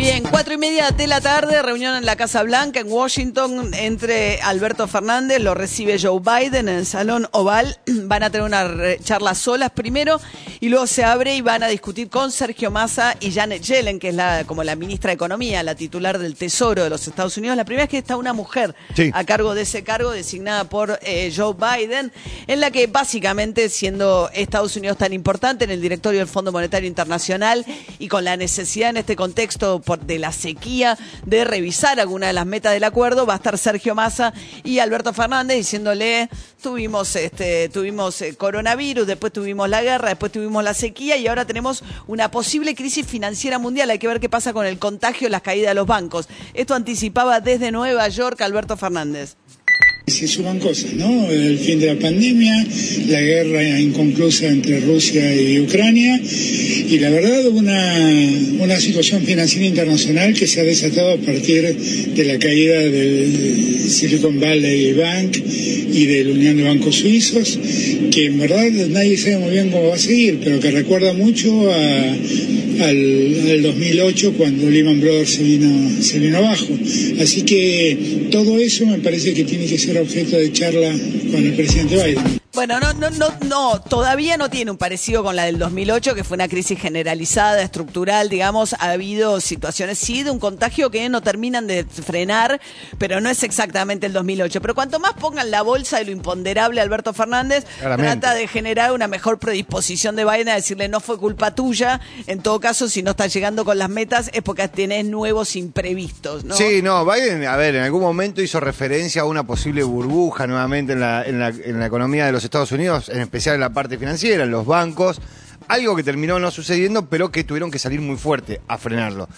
Bien, cuatro y media de la tarde, reunión en la Casa Blanca en Washington entre Alberto Fernández, lo recibe Joe Biden en el Salón Oval. Van a tener una re- charla solas primero y luego se abre y van a discutir con Sergio Massa y Janet Yellen, que es la como la ministra de Economía, la titular del Tesoro de los Estados Unidos. La primera vez que está una mujer Sí. a cargo de ese cargo, designada por eh, Joe Biden, en la que básicamente, siendo Estados Unidos tan importante en el directorio del Fondo Monetario Internacional y con la necesidad en este contexto de la sequía de revisar alguna de las metas del acuerdo, va a estar Sergio Massa y Alberto Fernández diciéndole, tuvimos, este, tuvimos eh, coronavirus, después tuvimos la guerra, después tuvimos la sequía y ahora tenemos una posible crisis financiera mundial. Hay que ver qué pasa con el contagio las caídas de los bancos. Esto anticipaba desde Nueva York Alberto Fernández. Se suman cosas, ¿no? El fin de la pandemia, la guerra inconclusa entre Rusia y Ucrania y la verdad una, una situación financiera internacional que se ha desatado a partir de la caída del Silicon Valley Bank y de la Unión de Bancos Suizos, que en verdad nadie sabe muy bien cómo va a seguir, pero que recuerda mucho a, al, al 2008 cuando Lehman Brothers se vino, se vino abajo. Así que todo eso me parece que tiene que ser objeto de charla con el presidente Biden. Bueno, no, no, no, no, todavía no tiene un parecido con la del 2008, que fue una crisis generalizada, estructural, digamos, ha habido situaciones, sí, de un contagio que no terminan de frenar, pero no es exactamente el 2008. Pero cuanto más pongan la bolsa de lo imponderable Alberto Fernández, Claramente. trata de generar una mejor predisposición de Biden a decirle no fue culpa tuya, en todo caso, si no estás llegando con las metas es porque tenés nuevos imprevistos, ¿no? Sí, no, Biden, a ver, en algún momento hizo referencia a una posible burbuja nuevamente en la, en la, en la economía de los Estados Unidos, en especial en la parte financiera, en los bancos, algo que terminó no sucediendo, pero que tuvieron que salir muy fuerte a frenarlo.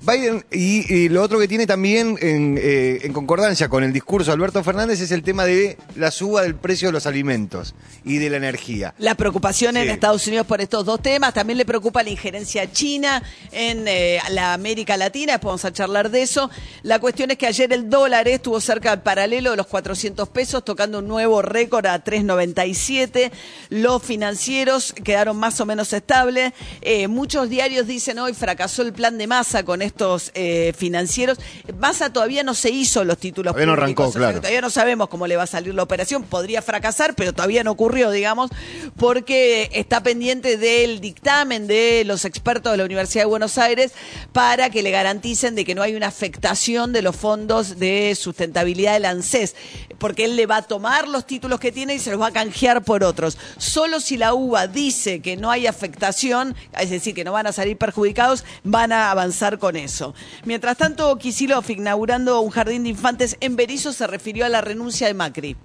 Biden, y, y lo otro que tiene también en, eh, en concordancia con el discurso de Alberto Fernández es el tema de la suba del precio de los alimentos y de la energía. La preocupación en Sí. Estados Unidos por estos dos temas, también le preocupa la injerencia china en eh, la América Latina, después vamos a charlar de eso. La cuestión es que ayer el dólar estuvo cerca al paralelo de los 400 pesos, tocando un nuevo récord a 3.97. Los financieros quedaron más o menos estables. Eh, muchos diarios dicen hoy fracasó el plan de masa con estos eh, financieros. Massa todavía no se hizo los títulos Todavía no arrancó, claro. Todavía no sabemos cómo le va a salir la operación. Podría fracasar, pero todavía no ocurrió, digamos, porque está pendiente del dictamen de los expertos de la Universidad de Buenos Aires para que le garanticen de que no hay una afectación de los fondos de sustentabilidad del ANSES, porque él le va a tomar los títulos que tiene y se los va a canjear por otros. Solo si la UBA dice que no hay afectación, es decir, que no van a salir perjudicados, van a avanzar con eso. Mientras tanto, Kisilov, inaugurando un jardín de infantes en Berizo, se refirió a la renuncia de Macri.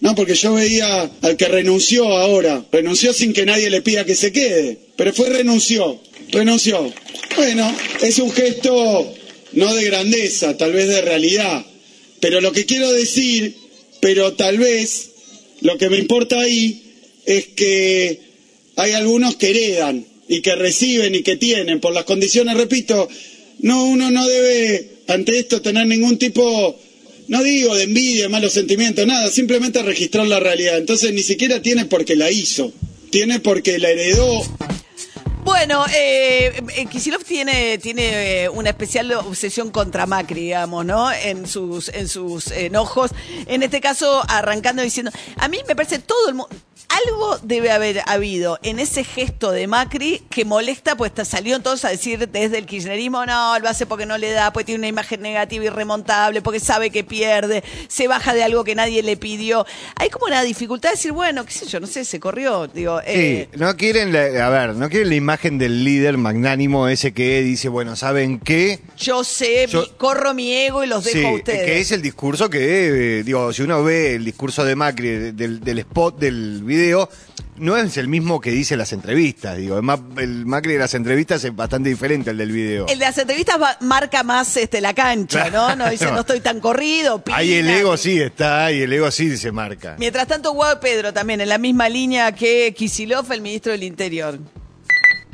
No, porque yo veía al que renunció ahora. Renunció sin que nadie le pida que se quede. Pero fue renunció. Renunció. Bueno, es un gesto no de grandeza, tal vez de realidad. Pero lo que quiero decir, pero tal vez lo que me importa ahí es que hay algunos que heredan y que reciben y que tienen por las condiciones, repito, no uno no debe ante esto tener ningún tipo no digo de envidia, malos sentimientos, nada, simplemente registrar la realidad. Entonces ni siquiera tiene porque la hizo, tiene porque la heredó. Bueno, eh, eh, Kicillof tiene, tiene eh, una especial obsesión contra Macri, digamos, ¿no? En sus, en sus enojos. En este caso, arrancando diciendo, a mí me parece todo el mundo... Algo debe haber habido en ese gesto de Macri que molesta, pues salieron todos a decir desde el kirchnerismo, no, lo hace porque no le da, pues tiene una imagen negativa irremontable, porque sabe que pierde, se baja de algo que nadie le pidió. Hay como una dificultad de decir, bueno, qué sé yo, no sé, se corrió, digo... eh, Sí, no quieren, la- a ver, no quieren la imagen del líder magnánimo ese que dice, bueno, ¿saben qué? Yo sé, Yo- mi- corro mi ego y los dejo Sí, a ustedes. que es el discurso que, eh, digo, si uno ve el discurso de Macri de- del, del spot del video, no es el mismo que dice las entrevistas, digo. El, Ma- el Macri de las entrevistas es bastante diferente al del video. El de las entrevistas va- marca más este, la cancha, ¿no? No dice, no estoy tan corrido. Ahí el pina". ego sí está, y el ego sí se marca. Mientras tanto, Guado Pedro también en la misma línea que Kisilov, el ministro del Interior.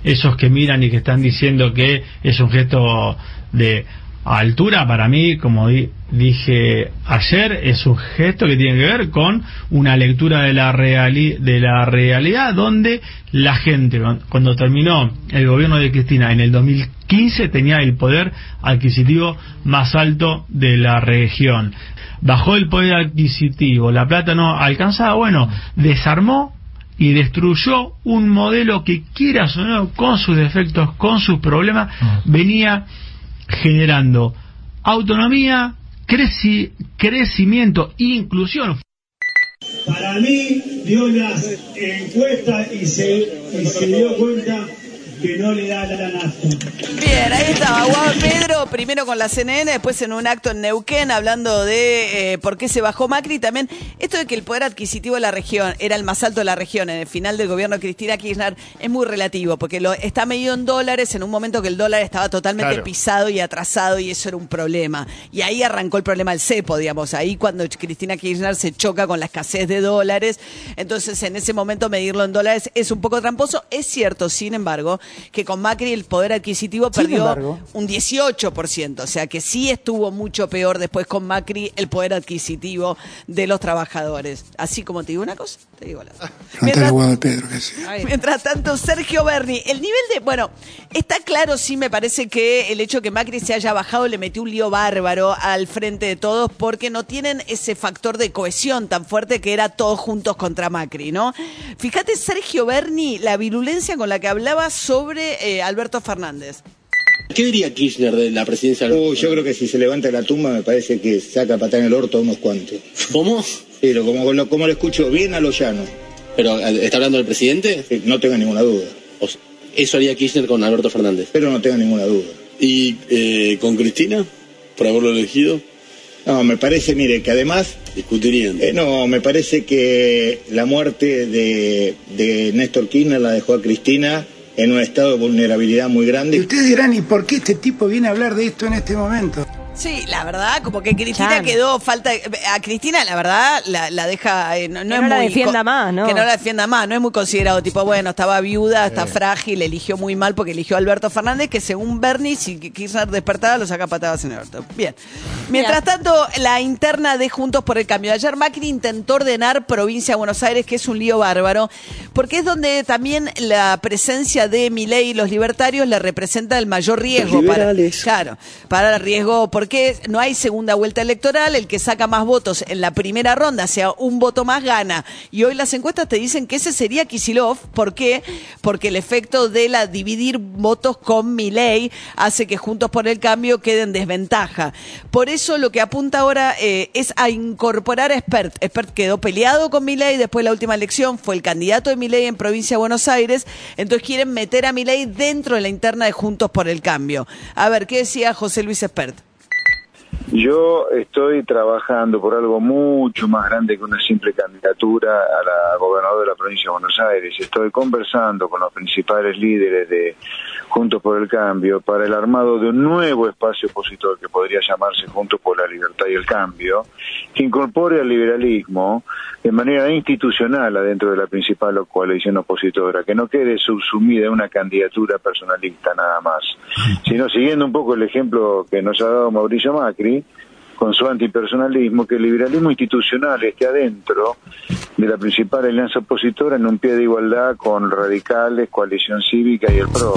Esos que miran y que están diciendo que es un gesto de altura, para mí, como di- dije ayer, es un gesto que tiene que ver con una lectura de la, reali- de la realidad donde la gente, cu- cuando terminó el gobierno de Cristina en el 2015, tenía el poder adquisitivo más alto de la región. Bajó el poder adquisitivo, la plata no alcanzaba, bueno, desarmó y destruyó un modelo que quieras o no, con sus defectos, con sus problemas, venía generando autonomía, creci- crecimiento, inclusión. Para mí dio las encuestas y se, y se dio cuenta que no le da la nafta. Bien, ahí estaba Guado Pedro, primero con la CNN, después en un acto en Neuquén hablando de eh, por qué se bajó Macri. También esto de que el poder adquisitivo de la región era el más alto de la región en el final del gobierno de Cristina Kirchner es muy relativo, porque lo, está medido en dólares en un momento que el dólar estaba totalmente Claro. pisado y atrasado y eso era un problema. Y ahí arrancó el problema del cepo, digamos, ahí cuando Cristina Kirchner se choca con la escasez de dólares. Entonces, en ese momento medirlo en dólares es un poco tramposo. Es cierto, sin embargo, que con Macri el poder adquisitivo Sin perdió embargo. un 18%, o sea que sí estuvo mucho peor después con Macri el poder adquisitivo de los trabajadores. Así como te digo una cosa, te digo la otra. Pedro que sí. Mientras tanto, Sergio Berni, el nivel de. Bueno, está claro, sí, me parece que el hecho que Macri se haya bajado le metió un lío bárbaro al frente de todos porque no tienen ese factor de cohesión tan fuerte que era todos juntos contra Macri, ¿no? Fíjate, Sergio Berni, la virulencia con la que hablaba sobre eh, Alberto Fernández. ¿Qué diría Kirchner de la presidencia? Uh, yo creo que si se levanta la tumba me parece que saca patada en el orto a unos cuantos. ¿Cómo? Pero como lo, como lo escucho bien a lo llano. ¿Pero eh, está hablando del presidente? Sí, No tenga ninguna duda. O sea, eso haría Kirchner con Alberto Fernández. Pero no tenga ninguna duda. ¿Y eh, con Cristina? ¿Por haberlo elegido? No, me parece, mire, que además... Discutirían. eh, no, me parece que la muerte de, de Néstor Kirchner la dejó a Cristina en un estado de vulnerabilidad muy Y grande. ustedes dirán, ¿y por qué este tipo viene a hablar de esto en este momento? Sí, la verdad, como que Cristina quedó falta. A Cristina, la verdad, la, la deja. eh, no, no Que es no la muy defienda más, ¿no? Que no la defienda más. No es muy considerado, tipo, bueno, estaba viuda, está frágil, eligió muy mal porque eligió a Alberto Fernández, que según Bernie, si Kirchner despertaba, lo saca patadas en el orto. Bien. Mientras tanto, la interna de Juntos por el Cambio. Ayer Macri intentó ordenar provincia de Buenos Aires, que es un lío bárbaro, porque es donde también la presencia de Milei y los libertarios le representa el mayor riesgo. para, claro, para el riesgo, porque no hay segunda vuelta electoral, el que saca más votos en la primera ronda, sea un voto más, gana. Y hoy las encuestas te dicen que ese sería Kisilov. ¿Por qué? Porque el efecto de la dividir votos con Milei hace que Juntos por el Cambio quede en desventaja. Por eso lo que apunta ahora eh, es a incorporar a Expert. Expert quedó peleado con Milei después de la última elección, fue el candidato de Milei en provincia de Buenos Aires, entonces quieren meter a Milei dentro de la interna de Juntos por el Cambio. A ver, ¿qué decía José Luis Expert? Yo estoy trabajando por algo mucho más grande que una simple candidatura a la gobernadora de la provincia de Buenos Aires. Estoy conversando con los principales líderes de Juntos por el Cambio para el armado de un nuevo espacio opositor que podría llamarse Juntos por la Libertad y el Cambio, que incorpore al liberalismo de manera institucional adentro de la principal coalición opositora, que no quede subsumida en una candidatura personalista nada más, sino siguiendo un poco el ejemplo que nos ha dado Mauricio Macri, con su antipersonalismo, que el liberalismo institucional esté adentro de la principal alianza opositora en un pie de igualdad con radicales, coalición cívica y el PRO.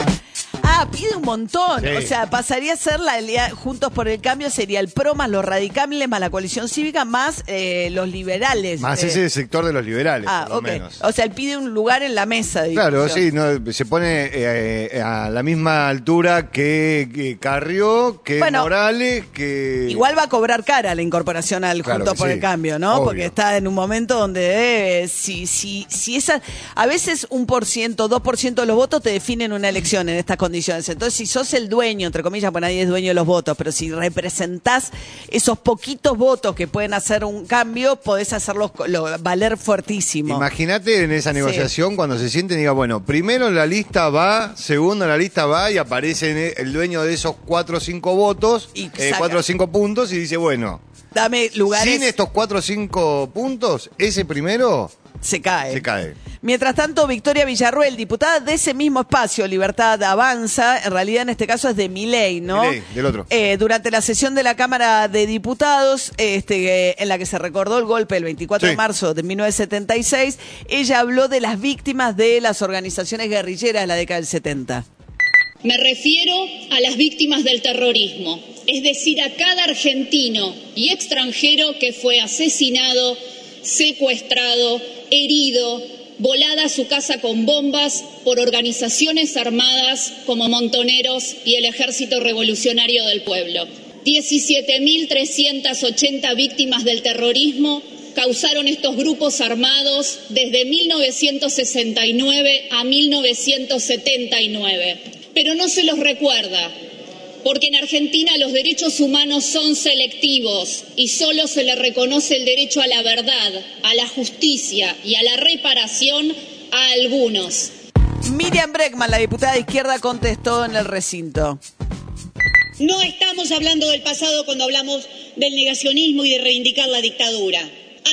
Ah, pide un montón. Sí. O sea, pasaría a ser la alia- Juntos por el Cambio, sería el PRO más los radicales, más la coalición cívica, más eh, los liberales. Más Eh, ese sector de los liberales, Ah, por lo menos. O sea, él pide un lugar en la mesa. de Claro, sí, no, se pone eh, a la misma altura que, que Carrió, que Bueno, Morales, que... Igual va a cobrar cara la incorporación al Claro Juntos por sí, el Cambio, ¿no? obvio. Porque está en un momento donde si, si, si esa, a veces un por ciento, dos por ciento de los votos te definen una elección en estas condiciones. Entonces, si sos el dueño, entre comillas, pues nadie es dueño de los votos, pero si representás esos poquitos votos que pueden hacer un cambio, podés hacerlos lo- valer fuertísimo. Imagínate en esa Sí. negociación cuando se sienten y diga, bueno, primero en la lista va, segundo en la lista va y aparece el dueño de esos cuatro o cinco votos, eh, saca. cuatro o cinco puntos y dice, bueno, Dame lugares. sin estos cuatro o cinco puntos, ese primero se cae. se cae. Mientras tanto, Victoria Villarruel, diputada de ese mismo espacio, Libertad Avanza, en realidad en este caso es de Miley, ¿no? Milei, del otro. Eh, durante la sesión de la Cámara de Diputados, este, eh, en la que se recordó el golpe el 24 de marzo de 1976, ella habló de las víctimas de las organizaciones guerrilleras de la década del 70. Me refiero a las víctimas del terrorismo, es decir, a cada argentino y extranjero que fue asesinado, secuestrado, herido, volada a su casa con bombas por organizaciones armadas como Montoneros y el Ejército Revolucionario del Pueblo. 17.380 víctimas del terrorismo causaron estos grupos armados desde 1969 a 1979. Pero no se los recuerda, porque en Argentina los derechos humanos son selectivos y solo se le reconoce el derecho a la verdad, a la justicia y a la reparación a algunos. Miriam Breckman, la diputada de izquierda, contestó en el recinto. No estamos hablando del pasado cuando hablamos del negacionismo y de reivindicar la dictadura.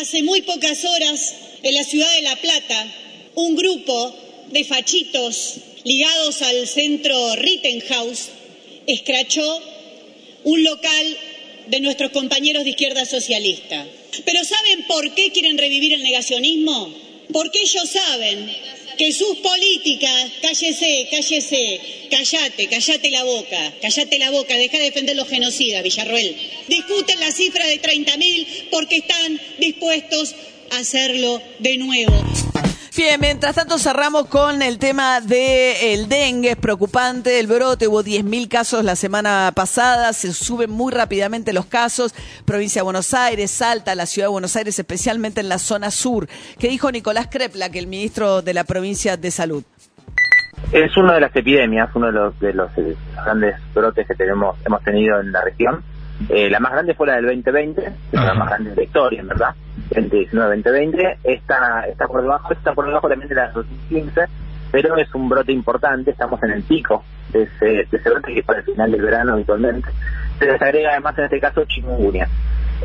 Hace muy pocas horas, en la ciudad de La Plata, un grupo de fachitos ligados al centro Rittenhouse escrachó un local de nuestros compañeros de izquierda socialista. Pero ¿saben por qué quieren revivir el negacionismo? Porque ellos saben que sus políticas, cállese, cállese, cállate, cállate la boca, cállate la boca, deja de defender los genocidas, Villarroel. Discuten la cifra de 30.000 porque están dispuestos a hacerlo de nuevo. Bien, mientras tanto cerramos con el tema del dengue, es preocupante el brote, hubo 10.000 casos la semana pasada, se suben muy rápidamente los casos, provincia de Buenos Aires, Salta, la ciudad de Buenos Aires, especialmente en la zona sur. ¿Qué dijo Nicolás Krepla, que el ministro de la provincia de Salud? Es una de las epidemias, uno de los, de los eh, grandes brotes que tenemos hemos tenido en la región. Eh, la más grande fue la del 2020, que la más grande de la historia, en verdad. 2019-2020. Esta está por debajo, está por debajo también de la del 2015, pero es un brote importante. Estamos en el pico de ese, de ese brote que es para el final del verano habitualmente. Se les agrega además en este caso chikungunya.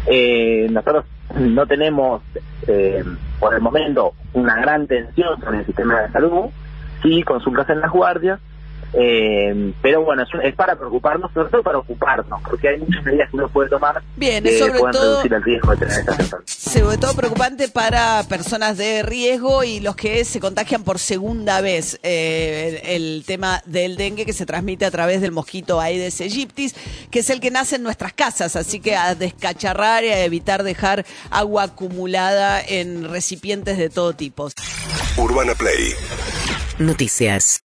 Eh, nosotros no tenemos eh, por el momento una gran tensión sobre el sistema de salud, sí consultas en las guardias, eh, pero bueno, es, para preocuparnos, sobre todo para ocuparnos, porque hay muchas medidas que uno puede tomar Bien, que sobre pueden todo- reducir el riesgo de tener estas enfermedades. Sobre todo preocupante para personas de riesgo y los que se contagian por segunda vez. Eh, el, el tema del dengue que se transmite a través del mosquito Aedes aegyptis, que es el que nace en nuestras casas. Así que a descacharrar y a evitar dejar agua acumulada en recipientes de todo tipo. Urbana Play Noticias.